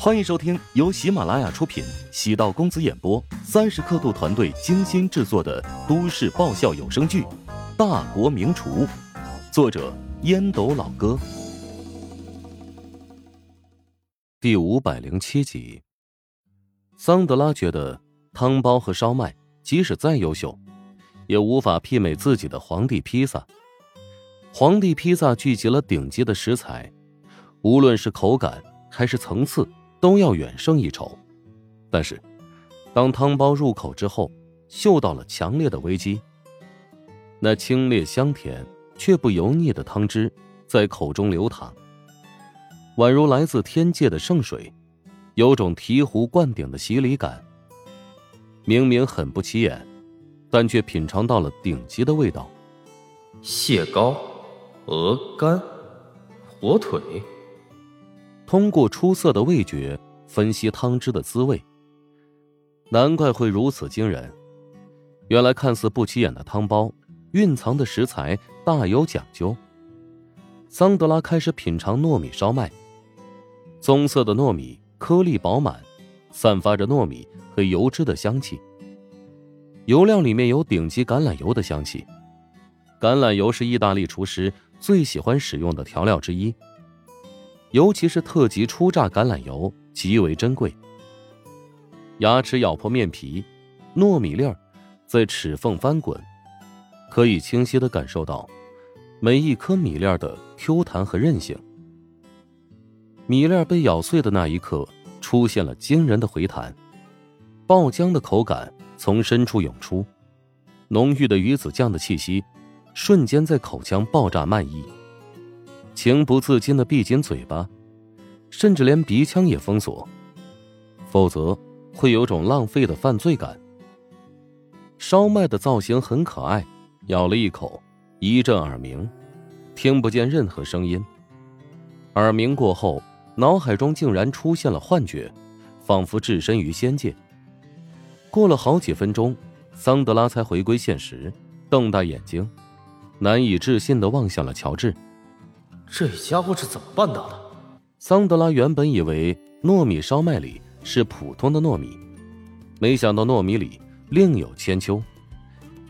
欢迎收听由喜马拉雅出品、喜道公子演播、三十刻度团队精心制作的都市爆笑有声剧《大国名厨》，作者烟斗老哥，第五百零七集。桑德拉觉得汤包和烧麦即使再优秀，也无法媲美自己的皇帝披萨。皇帝披萨聚集了顶级的食材，无论是口感还是层次。都要远胜一筹，但是，当汤包入口之后，嗅到了强烈的危机。那清冽香甜却不油腻的汤汁在口中流淌，宛如来自天界的圣水，有种醍醐灌顶的洗礼感。明明很不起眼，但却品尝到了顶级的味道。蟹膏、鹅肝、火腿。通过出色的味觉分析汤汁的滋味，难怪会如此惊人。原来看似不起眼的汤包，蕴藏的食材大有讲究。桑德拉开始品尝糯米烧麦，棕色的糯米颗粒饱满，散发着糯米和油脂的香气。油料里面有顶级橄榄油的香气，橄榄油是意大利厨师最喜欢使用的调料之一。尤其是特级初榨橄榄油极为珍贵。牙齿咬破面皮，糯米粒儿在齿缝翻滚，可以清晰的感受到每一颗米粒儿的 Q 弹和韧性。米粒儿被咬碎的那一刻，出现了惊人的回弹，爆浆的口感从深处涌出，浓郁的鱼子酱的气息瞬间在口腔爆炸漫溢。情不自禁的闭紧嘴巴，甚至连鼻腔也封锁，否则会有种浪费的犯罪感。烧麦的造型很可爱，咬了一口，一阵耳鸣，听不见任何声音。耳鸣过后，脑海中竟然出现了幻觉，仿佛置身于仙界。过了好几分钟，桑德拉才回归现实，瞪大眼睛，难以置信的望向了乔治。这家伙是怎么办到的？桑德拉原本以为糯米烧麦里是普通的糯米，没想到糯米里另有千秋，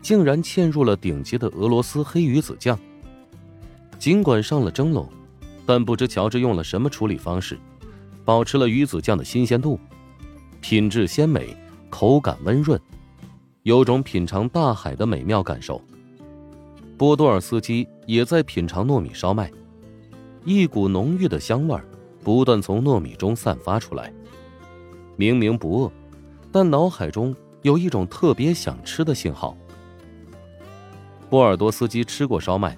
竟然嵌入了顶级的俄罗斯黑鱼子酱。尽管上了蒸笼，但不知乔治用了什么处理方式，保持了鱼子酱的新鲜度，品质鲜美，口感温润，有种品尝大海的美妙感受。波多尔斯基也在品尝糯米烧麦。一股浓郁的香味儿不断从糯米中散发出来。明明不饿，但脑海中有一种特别想吃的信号。波尔多斯基吃过烧麦，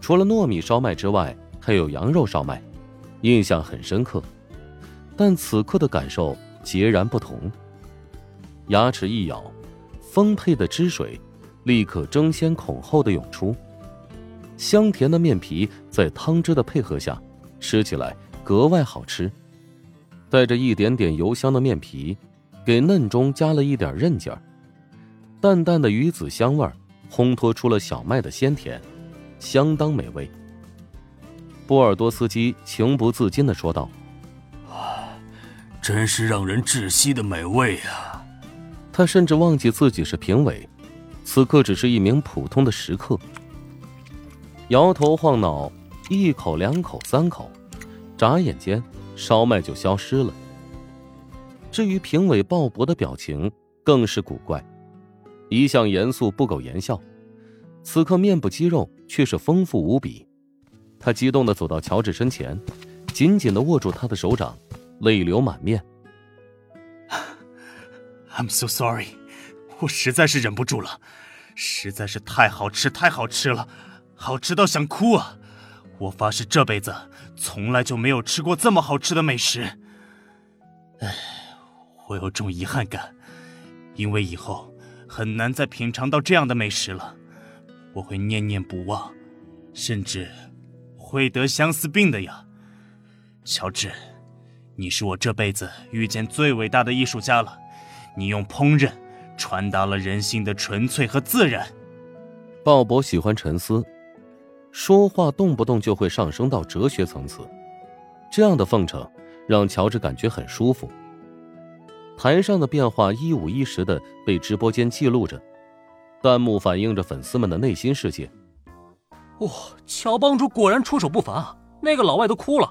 除了糯米烧麦之外，还有羊肉烧麦，印象很深刻。但此刻的感受截然不同。牙齿一咬，丰沛的汁水立刻争先恐后的涌出。香甜的面皮在汤汁的配合下，吃起来格外好吃。带着一点点油香的面皮，给嫩中加了一点韧劲儿。淡淡的鱼子香味儿，烘托出了小麦的鲜甜，相当美味。波尔多斯基情不自禁的说道：“啊，真是让人窒息的美味啊！”他甚至忘记自己是评委，此刻只是一名普通的食客。摇头晃脑，一口两口三口，眨眼间烧麦就消失了。至于评委鲍勃的表情更是古怪，一向严肃不苟言笑，此刻面部肌肉却是丰富无比。他激动的走到乔治身前，紧紧的握住他的手掌，泪流满面。I'm so sorry，我实在是忍不住了，实在是太好吃，太好吃了。好吃到想哭啊！我发誓这辈子从来就没有吃过这么好吃的美食。唉，我有种遗憾感，因为以后很难再品尝到这样的美食了。我会念念不忘，甚至会得相思病的呀。乔治，你是我这辈子遇见最伟大的艺术家了。你用烹饪传达了人性的纯粹和自然。鲍勃喜欢沉思。说话动不动就会上升到哲学层次，这样的奉承让乔治感觉很舒服。台上的变化一五一十的被直播间记录着，弹幕反映着粉丝们的内心世界。哇，乔帮主果然出手不凡啊！那个老外都哭了，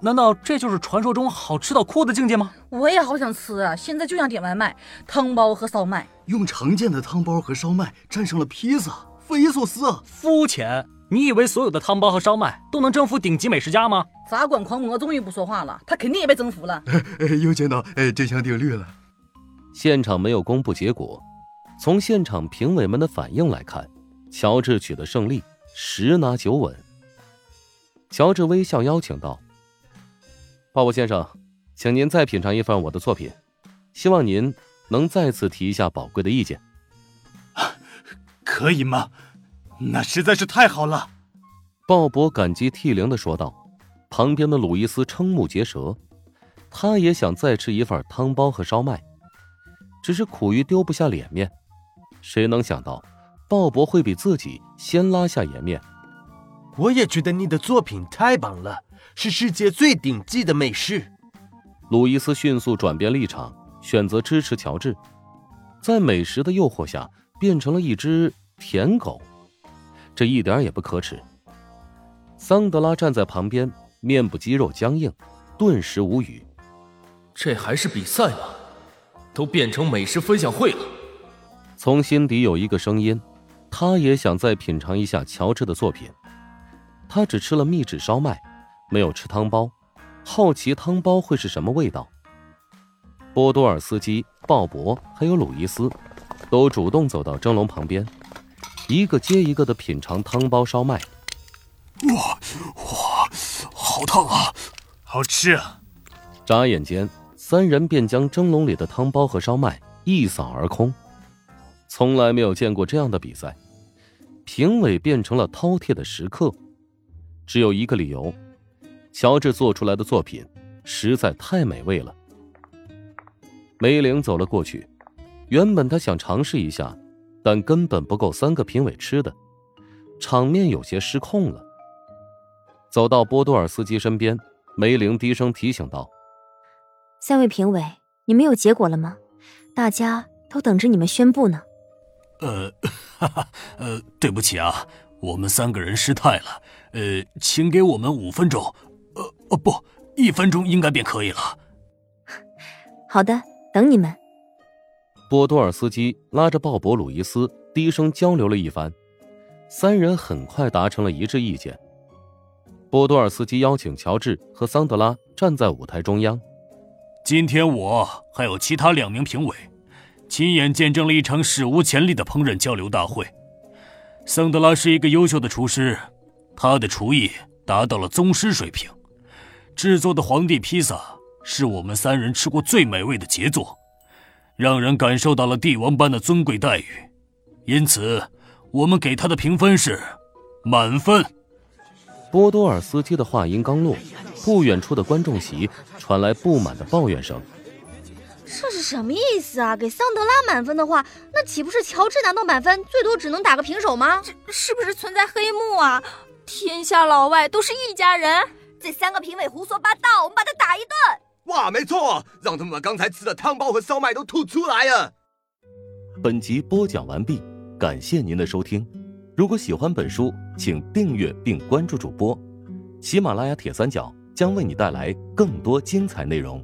难道这就是传说中好吃到哭的境界吗？我也好想吃啊！现在就想点外卖，汤包和烧麦。用常见的汤包和烧麦蘸上了披萨，匪夷所思啊！肤浅！你以为所有的汤包和烧麦都能征服顶级美食家吗？杂管狂魔终于不说话了，他肯定也被征服了。又见到哎这项定律了。现场没有公布结果，从现场评委们的反应来看，乔治取得胜利。十拿九稳。乔治微笑邀请道：“鲍勃先生，请您再品尝一份我的作品，希望您能再次提一下宝贵的意见。”可以吗？那实在是太好了。鲍勃感激涕零的说道。旁边的鲁伊斯瞠目结舌，他也想再吃一份汤包和烧麦，只是苦于丢不下脸面。谁能想到？鲍勃会比自己先拉下颜面。我也觉得你的作品太棒了，是世界最顶级的美食。鲁伊斯迅速转变立场，选择支持乔治，在美食的诱惑下变成了一只舔狗，这一点也不可耻。桑德拉站在旁边，面部肌肉僵硬，顿时无语。这还是比赛吗？都变成美食分享会了。从心底有一个声音。他也想再品尝一下乔治的作品。他只吃了秘制烧麦，没有吃汤包，好奇汤包会是什么味道。波多尔斯基、鲍勃还有鲁伊斯，都主动走到蒸笼旁边，一个接一个的品尝汤包烧麦。哇哇，好烫啊！好吃啊！眨眼间，三人便将蒸笼里的汤包和烧麦一扫而空。从来没有见过这样的比赛，评委变成了饕餮的食客，只有一个理由：乔治做出来的作品实在太美味了。梅玲走了过去，原本她想尝试一下，但根本不够三个评委吃的，场面有些失控了。走到波多尔斯基身边，梅玲低声提醒道：“三位评委，你们有结果了吗？大家都等着你们宣布呢。”呃，哈哈，呃，对不起啊，我们三个人失态了。呃，请给我们五分钟，呃，哦不，一分钟应该便可以了。好的，等你们。波多尔斯基拉着鲍勃·鲁伊斯低声交流了一番，三人很快达成了一致意见。波多尔斯基邀请乔治和桑德拉站在舞台中央。今天我还有其他两名评委。亲眼见证了一场史无前例的烹饪交流大会。桑德拉是一个优秀的厨师，他的厨艺达到了宗师水平，制作的皇帝披萨是我们三人吃过最美味的杰作，让人感受到了帝王般的尊贵待遇。因此，我们给他的评分是满分。波多尔斯基的话音刚落，不远处的观众席传来不满的抱怨声。这是什么意思啊？给桑德拉满分的话，那岂不是乔治拿到满分，最多只能打个平手吗？这是不是存在黑幕啊？天下老外都是一家人，这三个评委胡说八道，我们把他打一顿。哇，没错，让他们把刚才吃的汤包和烧麦都吐出来啊！本集播讲完毕，感谢您的收听。如果喜欢本书，请订阅并关注主播。喜马拉雅铁三角将为你带来更多精彩内容。